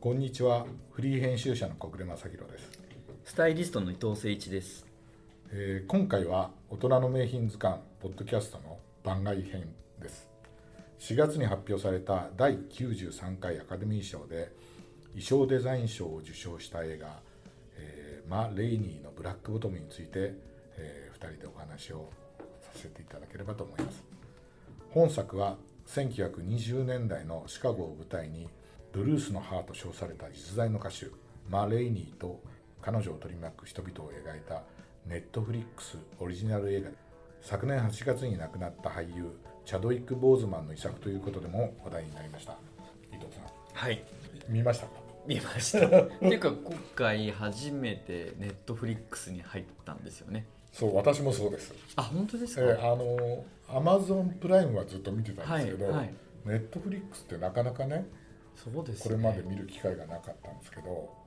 こんにちは。フリー編集者の小暮正弘です、スタイリストの伊藤誠一です。えー今回は大人の名品図鑑ポッドキャストの番外編です。4月に発表された第93回アカデミー賞で衣装デザイン賞を受賞した映画、えーマ・レイニーのブラックボトムについて、え2人でお話をさせていただければと思います。本作は1920年代のシカゴを舞台にブルースの母と称された実在の歌手マ・レイニーと彼女を取り巻く人々を描いたネットフリックスオリジナル映画で昨年8月に亡くなった俳優チャドウィック・ボーズマンの遺作ということでも話題になりました伊藤さんはい。見ましたか？見ました。っていうか今回初めてネットフリックスに入ったんですよね。そう私もそうです、あ本当ですえか。ーあのアマゾンプライムはずっと見てたんですけど、はいはいネットフリックスってなかなかねそうです、ね。これまで見る機会がなかったんですけど、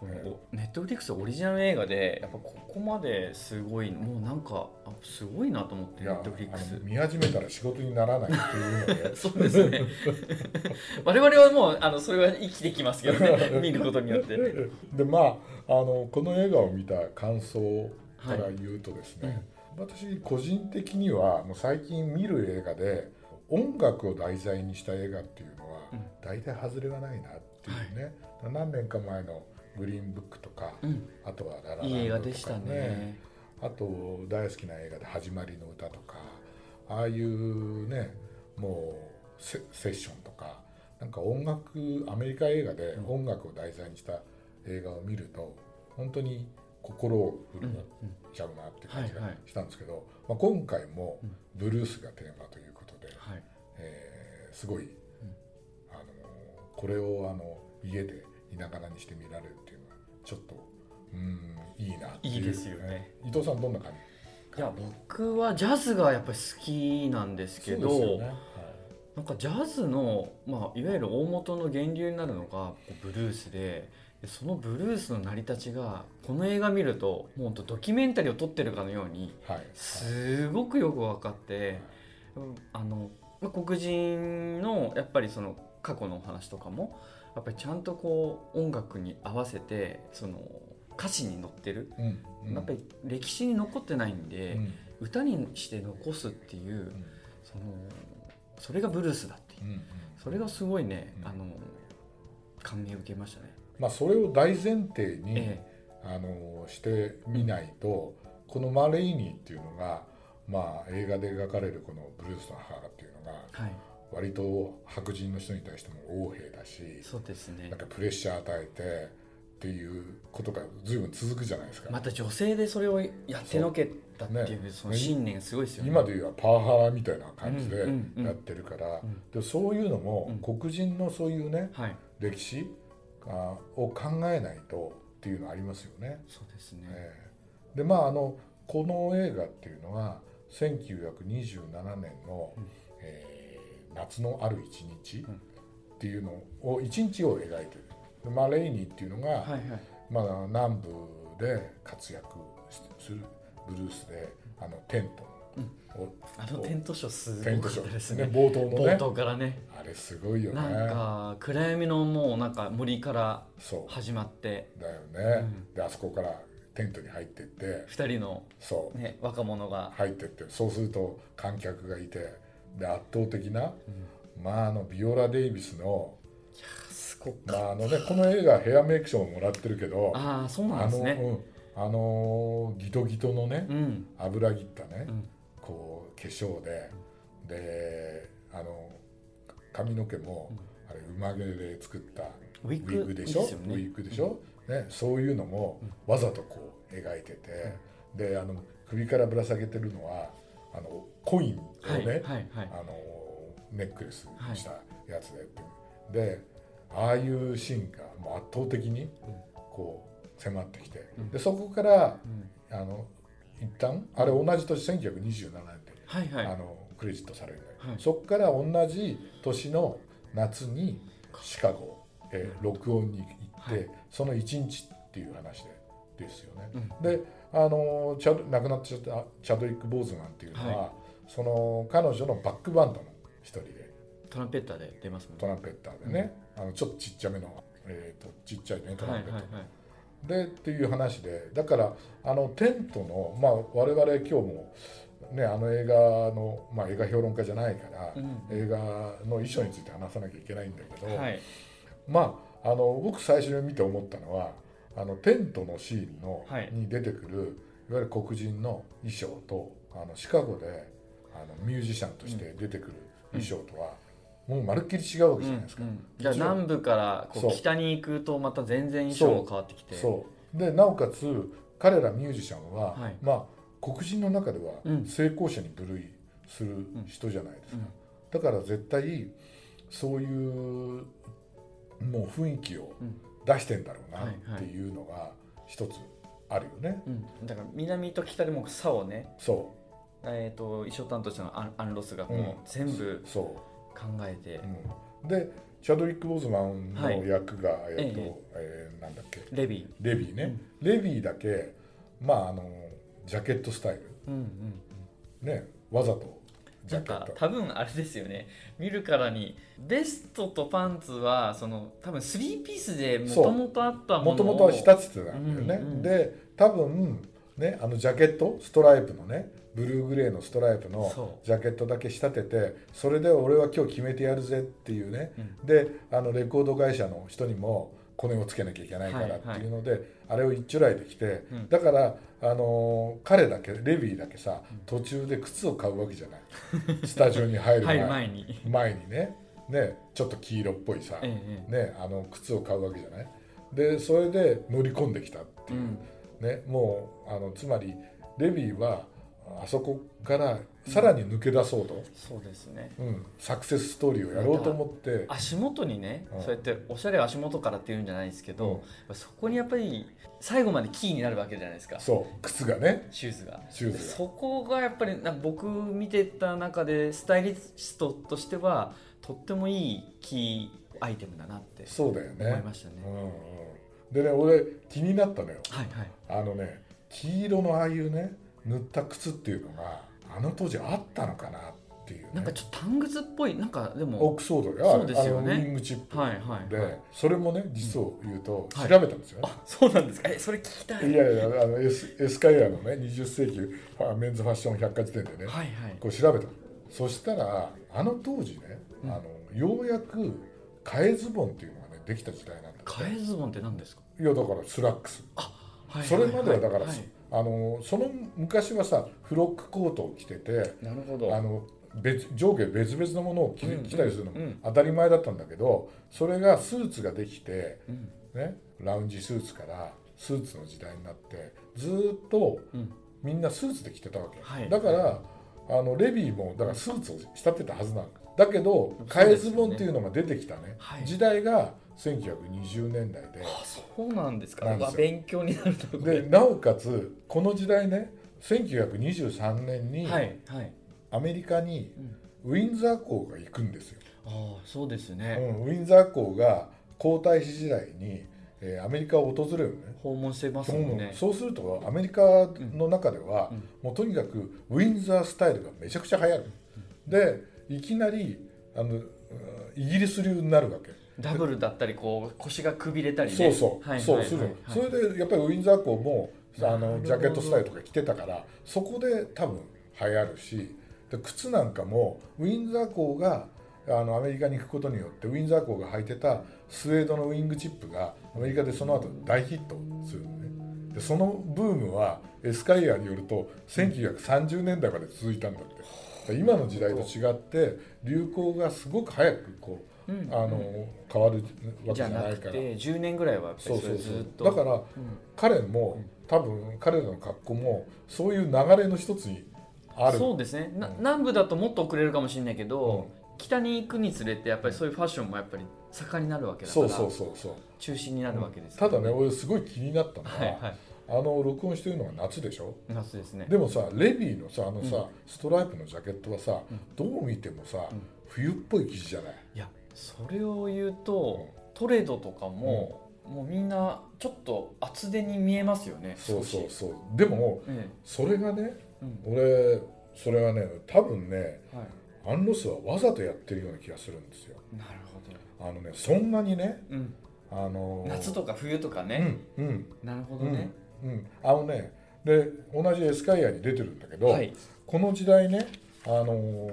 このネットフリックスオリジナル映画でやっぱここまですごいもうなんかあすごいなと思ってネットフリックス。見始めたら仕事にならないっていうのでそうですね。我々はもうあのそれは生きてきますけどね 見ることによって。でまああのこの映画を見た感想から言うとですね、私個人的にはもう最近見る映画で音楽を題材にした映画っていう大体外れがないなっていうね、何年か前の「グリーンブック」とか、うん。あとは「ララランド」とか、いい映画でしたね。あと大好きな映画で「始まりの歌」とかああいうねもうセセッションとかなんか音楽アメリカ映画で音楽を題材にした映画を見ると本当に心を震っちゃうなって感じがはいはいしたんですけど、まあ、今回もうん。ブルースがテーマということで、はい。えーすごい、これをあの家でいながらにして見られるっていうのはちょっとうんいいなっていう。いいですよね。伊藤さんどんな感じ？いや僕はジャズがやっぱり好きなんですけど。ね。はい。なんかジャズの、まあ、いわゆる大元の源流になるのがブルースででそのブルースの成り立ちがこの映画見るともうドキュメンタリーを撮ってるかのようにはい。すごくよく分かって、うんあのまあ黒人のやっぱりその過去のお話とかもやっぱりちゃんとこう音楽に合わせてその歌詞に載ってる、うんうん。やっぱり歴史に残ってないんで、うん。歌にして残すっていううん。そのそれがブルースだっていう。それがすごいね、うん。あの感銘を受けましたね。まあそれを大前提に、えあのしてみないとこのマレイニーっていうのがまあ映画で描かれるこのブルースの母っていうのがえはい、割と白人の人に対しても横柄だしそうですね。なん。かプレッシャー与えてっていうことが随分続くじゃないですか、また女性でそれをやってのけたっていうね。その信念がすごいですよね。今で言えばパワハラみたいな感じでやってるから、うん。でそういうのもうん。黒人のそういうねはい、歴史あを考えないとっていうのありますよね。そうですね。ええ。でまああのこの映画っていうのは1927年の、うん。えー夏のある一日うん。っていうのを一日を描いてる。でマレイニーっていうのが、はいはい。まあ、南部で活躍しするブルースであのテントを、あのテントショーすごかったですーね。ね。冒頭のね。冒頭からね、あれすごいよね。なんか暗闇のもうなんか森からそう。始まって。だよね、うん。であそこからテントに入ってって。二人のそう。ね若者が、入ってって。そうすると観客がいてで圧倒的な、うん。まああのビオラ・デイビスの,、まああのね、この映画ヘアメイク賞ももらってるけどああそうなあの、んですね。うん、あのギトギトのね、うん。油切ったね、うん。こう化粧でであの髪の毛も、あれ馬毛で作ったウィッグでしょ？ウィッグでしょ、ね、そういうのもわざとこう描いてて、であの首からぶら下げてるのはあのコインをね。あのネックレスにしたやつでっていう、でああいうシーンがもう圧倒的にこう迫ってきて、うん。でそこからうん。あの一旦あれ同じ年1927年で、はいはい。あのクレジットされるはい。そこから同じ年の夏にシカゴへ録音に行って、はい。その1日っていう話でですよね。うん。であのチャド亡くなっちゃったチャドウィック・ボーズマンっていうのは、はその彼女のバックバンドの一人で。トランペッターで出ますもんトランペッターでね、あのちょっとちっちゃめのえー、とちっちゃいねトランペット、はいはいはいでっていう話で。だからあのテントのまあ我々今日もねあの映画のまあ映画評論家じゃないから、うん。映画の衣装について話さなきゃいけないんだけど、はい。まああの僕最初に見て思ったのはあのテントのシーンの、はい。に出てくるいわゆる黒人の衣装とあのシカゴであのミュージシャンとして出てくる衣装とは、もうまるっきり違うわけじゃないですか。うんうんじゃあ南部からこそう。う北に行くとまた全然衣装も変わってきて。そう。でなおかつ彼らミュージシャンは、はい。まあ黒人の中ではうん。成功者に分類する人じゃないですか、だから絶対そういうもう雰囲気をうん出してんだろうなはいはい。っていうのが一つあるよね、うん、だから南と北でも差をね、そえー、と衣装担当者のアンアンロスがもう全部う。そ考えて、う、うん、でチャドウィック・ボーズマンのはい役が、えっとええ。えーなんだっけ？レビレビーね、レビーだけまああのジャケットスタイル。ー、うんうん。ねわざとジなんか多分あれですよね。見るからにベストとパンツはその多分スリーピースでもともとあったもともとは仕立ててたんだよね、うんうんで多分ねあのジャケット？ストライプのねブルーグレーのストライプのジャケットだけ仕立ててそれで俺は今日決めてやるぜっていうね、うん。であのレコード会社の人にもコネをつけなきゃいけないからっていうので、あれを一丁来できて、うん。だから、あのー彼だけレビーだけさ途中で靴を買うわけじゃない。スタジオに入る前。前に、前にね。ねちょっと黄色っぽいさ、ええ。ね、あの靴を買うわけじゃない。でそれで乗り込んできたっていう、うん。ね、もうあのつまりレビーはあそこからさらに抜け出そうと、そうですね。うん。サクセスストーリーをやろうと思って。足元にね、うん。そうやっておしゃれは足元からっていうんじゃないですけど、うん。そこにやっぱり最後までキーになるわけじゃないですか。そう。靴がね。シューズが。シューズが。そこがやっぱりなんか僕見てた中でスタイリストとしてはとってもいいキーアイテムだなってそうだよね。思いましたね。うんうん、でね俺気になったのよ。はいはい。あのね黄色のああいうね塗った靴っていうのがあの当時あったのかなっていう、ね、なんかちょっとタングズっぽいなんかでオもックスフォードでそうですよね。ウィングチップで、はいはいはい。それもね実を言うとはい。調べたんですよね、あそうなんですか。えそれ聞きたい。いやいやあのエスエスカイアのね20世紀メンズファッション百科事典でね、はいはい。こう調べた。そしたらあの当時ね、うん。あのようやく替えズボンっていうのがねできた時代なんだ替えズボンって何ですか？いやだからスラックス。はいそれまではだから、はいあのその昔はさフロックコートを着ててなるほど。あの別上下別々のものを着,、うん着たりするのもうん当たり前だったんだけどそれがスーツができて、うん。ね、ラウンジスーツからスーツの時代になってずーっとうん。みんなスーツで着てたわけ、はい。だからあのレビーもだからスーツを仕立てたはずなの。だけど替えズボンっていうのが出てきたね。はい。時代が1920年代で。あそうなんですか。勉強になるとこ。でなおかつこの時代ね1923年にアメリカにうん。ウィンザー校が行くんですよ、ああそうですうね、ん、ウィンザー校が皇太子時代に、えーアメリカを訪れるのね。訪問してますもんね。そうするとアメリカの中では、うん。もうとにかくウィンザースタイルがめちゃくちゃ流行る、でいきなりあのうんイギリス流になるわけ、ダブルだったりこう腰がくびれたりね。そうそう、はいそうする。の、はい。はいはいそれでやっぱりウィンザー校もあのジャケットスタイルとか着てたからそこで多分流行るしで靴なんかもウィンザー校があのアメリカに行くことによってウィンザー校が履いてたスウェードのウィングチップがアメリカでその後大ヒットするのね。でそのブームはエスカイアによると1930年代まで続いたんだって。今の時代と違って流行がすごく早くこう、うんあの変わるわけじゃないから。て10年ぐらいはそうそうそずっと。うだからうん。彼も多分彼らの格好もそういう流れの一つにある。そうですね、南部だともっと遅れるかもしれないけど、うん。北に行くにつれてやっぱりそういうファッションもやっぱり盛んになるわけだからそうそうそうそう。中心になるわけです。ただね俺すごい気になったのは、あの録音してるのが夏でしょ？夏ですね。でもさレビーのさあのさ、うん。ストライプのジャケットはさ、うん。どう見てもさ、うん。冬っぽい生地じゃない？いやそれを言うと、トレードとかも、もうみんなちょっと厚手に見えますよねそうそうそう。でもえそれがねえうん。俺それはね多分ねはい。アンロスはわざとやってるような気がするんですよ。なるほど。あのねそんなにねうん。あの夏とか冬とかうね、んうん。なるほどね、うん。あのねで同じエスカイアに出てるんだけど、はい。この時代ねあの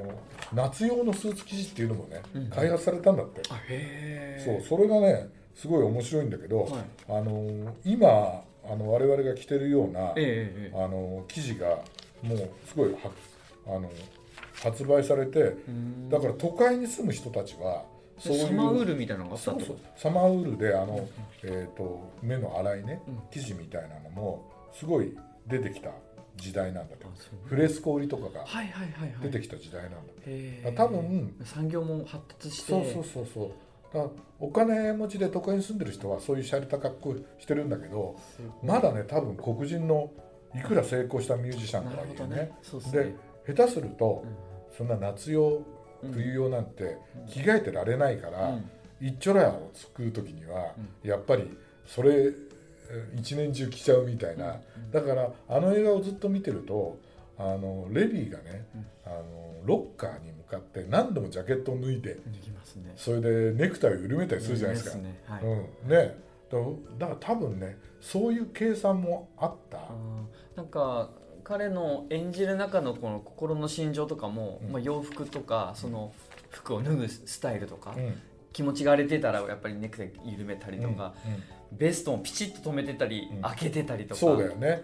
夏用のスーツ生地っていうのもね、うん開発されたんだって、あへえそうそれがねすごい面白いんだけど、はい。あの今あの我々が着てるような、ええええあの生地がもうすごいはあの発売されてうん。だから都会に住む人たちはそういうサマーウールみたいなのがあったそうそうサマーウールであの、えー、と目の粗いねうん。生地みたいなのもすごい出てきた時代なんだとあそう。フレスコ織りとかがはいはいはいはい。出てきた時代なんだって、へえ。多分産業も発達して。そうそうそうそう。だお金持ちで都会に住んでる人はそういう洒落た格好してるんだけどまだね多分黒人のいくら成功したミュージシャンとはいえねね。で下手するとそんな夏用うん冬用なんて着替えてられないから、うん。一丁羅を作る時には、やっぱりそれえー一年中着ちゃうみたいな、だからあの映画をずっと見てるとあのレビーがね、あのロッカーに向かって何度もジャケットを脱いでね。それでネクタイを緩めたりするじゃないですか。ね。はい。うん、ね。だだから多分ねそういう計算もあった。なんか彼の演じる中のこの心の心情とかも、うん。まあ、洋服とかその服を脱ぐスタイルとか、うん気持ちが荒れてたらやっぱりネクタイ緩めたりとか、うんうん。ベストもピチッと止めてたり、うん。開けてたりとか。そうだよね。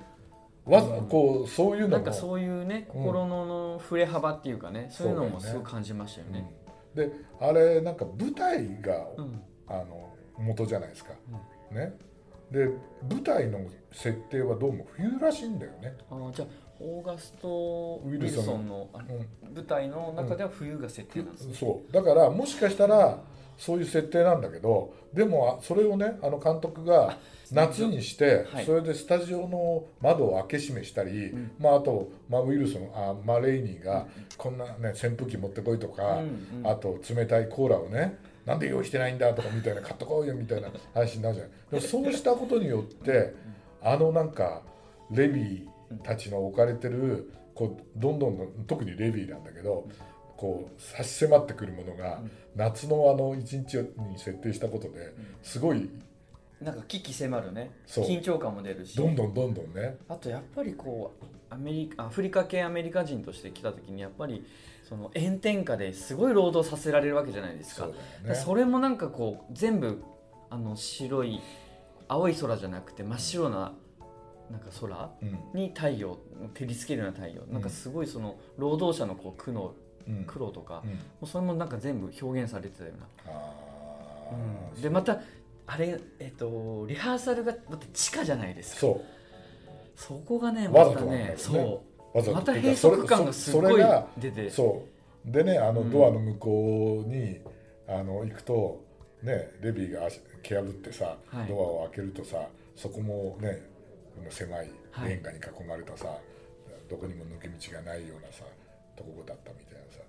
わざうん。こうそういうのも。なんかそういうね心のの振れ幅っていうかね、そういうのもすごい感じましたよね。うん。であれなんか舞台が、うん。あの元じゃないですか。ね。で舞台の設定はどうも冬らしいんだよね。あーじゃあオーガスト・ウィルソンの舞台の中では冬が設定なんですね。そう。だからもしかしたらそういう設定なんだけどでもあそれをねあの監督が夏にして、はい。それでスタジオの窓を開け閉めしたり、うん。まあ、あと、まあ、ウィルソンあマレイニーがこんな、ね、扇風機持ってこいとか、うんうん。あと冷たいコーラをねなんで用意してないんだとかみたいな買っとこうよみたいな話になるじゃないでもそうしたことによってあのなんかレビーたちの置かれてるこうどんどん特にレビーなんだけどこう差し迫ってくるものが夏のあの一日に設定したことですごいなんか危機迫るね。緊張感も出るし。どんどんどんどんね。あとやっぱりこうアメリカアフリカ系アメリカ人として来た時にやっぱりその炎天下ですごい労働させられるわけじゃないですか。そね。それもなんかこう全部あの白い青い空じゃなくて真っ白ななんか空うん。に太陽照りつけるような太陽、なんかすごいその労働者のこう苦悩うん。苦労とか、うん。もうそれもなんか全部表現されてたような。でまたあれえっとリハーサルがまた地下じゃないですか。そそこがねわまたねそう。わざと。また閉塞感がすごい出て。そう。でねあのうん。ドアの向こうに、あの行くとねレビーが足蹴破ってさ、はい。ドアを開けるとさそこもねこの狭いレンガに囲まれたさ、どこにも抜け道がないようなさとこだったみたいなさ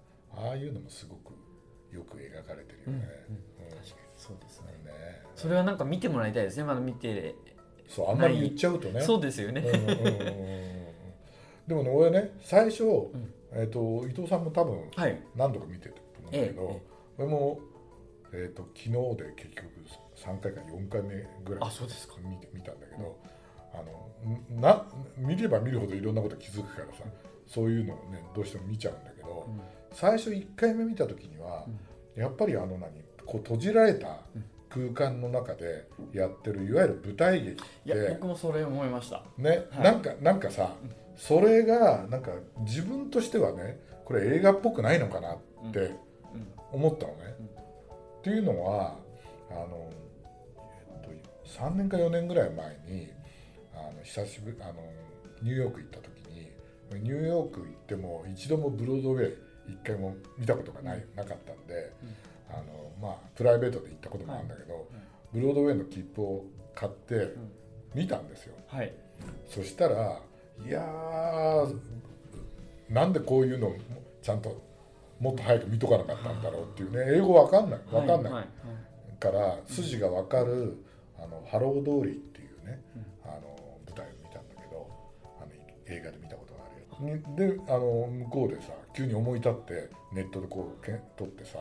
ああいうのもすごくよく描かれてるよね。うんうん。確かにそうですね。ねそれはなんか見てもらいたいですね。まだ見て、そうあんまり言っちゃうとね。そうですよね、うんうんうんうんでもね俺ね最初、ん。えー、と伊藤さんも多分はい。何度か見てると思うんだけど、ええ俺も、えー、と昨日で結局3回か4回目ぐらいあそうですか。見て見たんだけど、あのな見れば見るほどいろんなこと気づくからさそういうのをねどうしても見ちゃうんだけど、うん。最初1回目見た時には、やっぱりあの何こう閉じられた空間の中でやってるいわゆる舞台劇っていや僕もそれ思いました。ね、はい。なんかなんかさそれがなんか自分としてはねこれ映画っぽくないのかなってうん。思ったのね。っていうのはあの、えっと、3年か4年ぐらい前にあの久しぶりあのニューヨーク行った時にニューヨーク行っても一度もブロードウェイ一回も見たことがない、なかったんで、あのまあ、プライベートで行ったこともあるんだけど、ブロードウェイの切符を買って見たんですよ。はい。そしたらいやーなんでこういうのをちゃんともっと早く見とかなかったんだろうっていうね英語わかんないわかんない、はい。はい。から筋がわかるあの Hello Dolly っていうね、映画で見たことがあるよ。にであの向こうでさ急に思い立ってネットでこうけ撮ってさ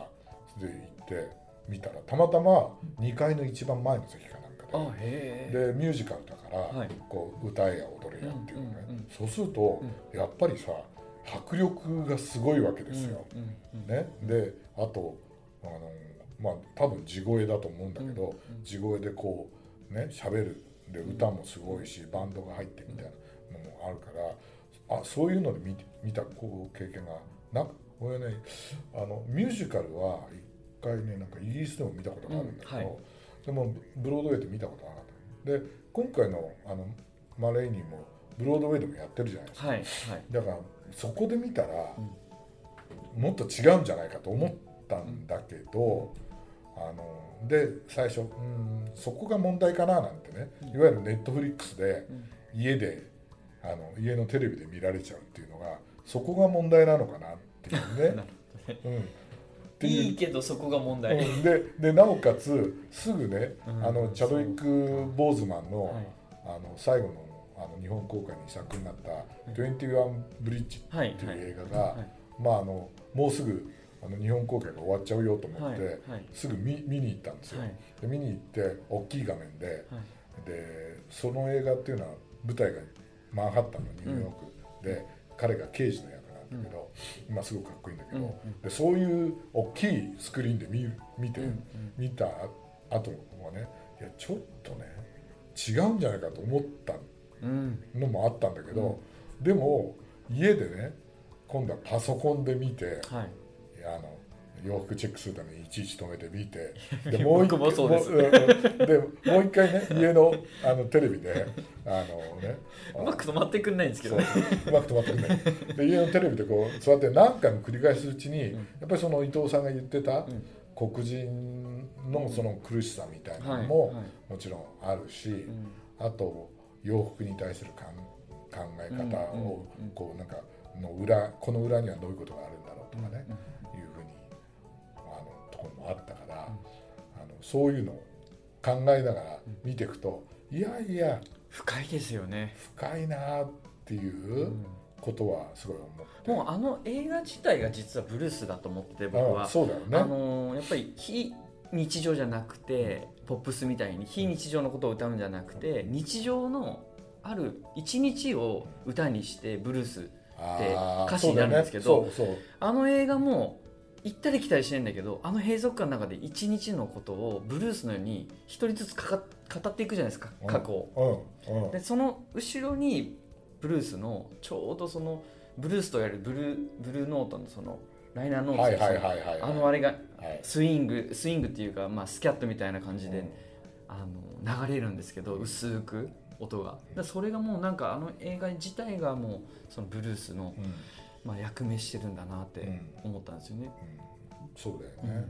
で行って見たらたまたま2階の一番前の席かなんかで。でミュージカルだから、はい。こう歌えや踊れやっていうのね、うんうんうんそうすると、やっぱりさ迫力がすごいわけですよ。ね、であとあのまあ多分地声だと思うんだけど、地声でこうね喋る。で歌もすごいし、バンドが入ってみたいな。のもあるからあそういうので見見たこう経験がな俺ねあのミュージカルは一回ねなんかイギリスでも見たことがあるんだけど、うんはい。でもブロードウェイで見たことなかったで今回のあのマレーニーもブロードウェイでもやってるじゃないですか、はいはい。だからそこで見たら、もっと違うんじゃないかと思ったんだけど、あので最初うんそこが問題かななんてね、いわゆるネットフリックスで家であの家のテレビで見られちゃうっていうのがそこが問題なのかなっていうね。うん。いう。いいけどそこが問題、うん。ででなおかつすぐね、うん。あのチャドウィック・ボーズマンの,、はい。あの最後のあの日本公開に作になった「21ブリッジ」はいっていう映画が、はい。まああのもうすぐあの日本公開が終わっちゃうよと思って、はい。はい。すぐ見見に行ったんですよ、はい。で見に行って大きい画面ではい。でその映画っていうのは舞台がマンハッタンのニューヨーク。で、彼が刑事の役なんだけど、今すごくかっこいいんだけど、でそういう大きいスクリーンで見見て、見た後はねいやちょっとね違うんじゃないかと思ったうん。のもあったんだけど、でも家でね今度はパソコンで見てはい。あの洋服チェックするためにいちいち止めて見て。ですもうんうんでもう一回ね家のあのテレビであのねうまく止まってくんないんですけどね。うまく止まってくれない。で家のテレビでこう座って何回も繰り返すうちに、うん。やっぱりその伊藤さんが言ってたうん。黒人のその苦しさみたいなはいのもはいもちろんあるし、うん。あと洋服に対する考考え方をこうなんかの裏この裏にはどういうことがあるんだろうとかね、そういうのを考えながら見ていくと、いやいや深いですよね、深いなっていううんことはすごい思って、もうあの映画自体が実はブルースだと思って僕は。あそうだよね。あのーやっぱり非日常じゃなくてポップスみたいに非日常のことを歌うんじゃなくて日常のある一日を歌にしてブルースあー歌詞になるんですけどあの映画も行ったり来たりしてんだけどあの閉塞感の中で一日のことをブルースのように一人ずつかか語っていくじゃないですか過去を。うん。うん。でその後ろにブルースのちょうどそのブルースとやるブルーブルーノートのそのライナーノートはいはいはいはい。あのあれがはい。スイングスイングっていうか、まあ、スキャットみたいな感じで、うん。あの流れるんですけど薄く音が。だそれがもうなんかあの映画自体がもうそのブルースの、うんまあ、役目してるんだなって思ったんですよね。うん、そうだよね、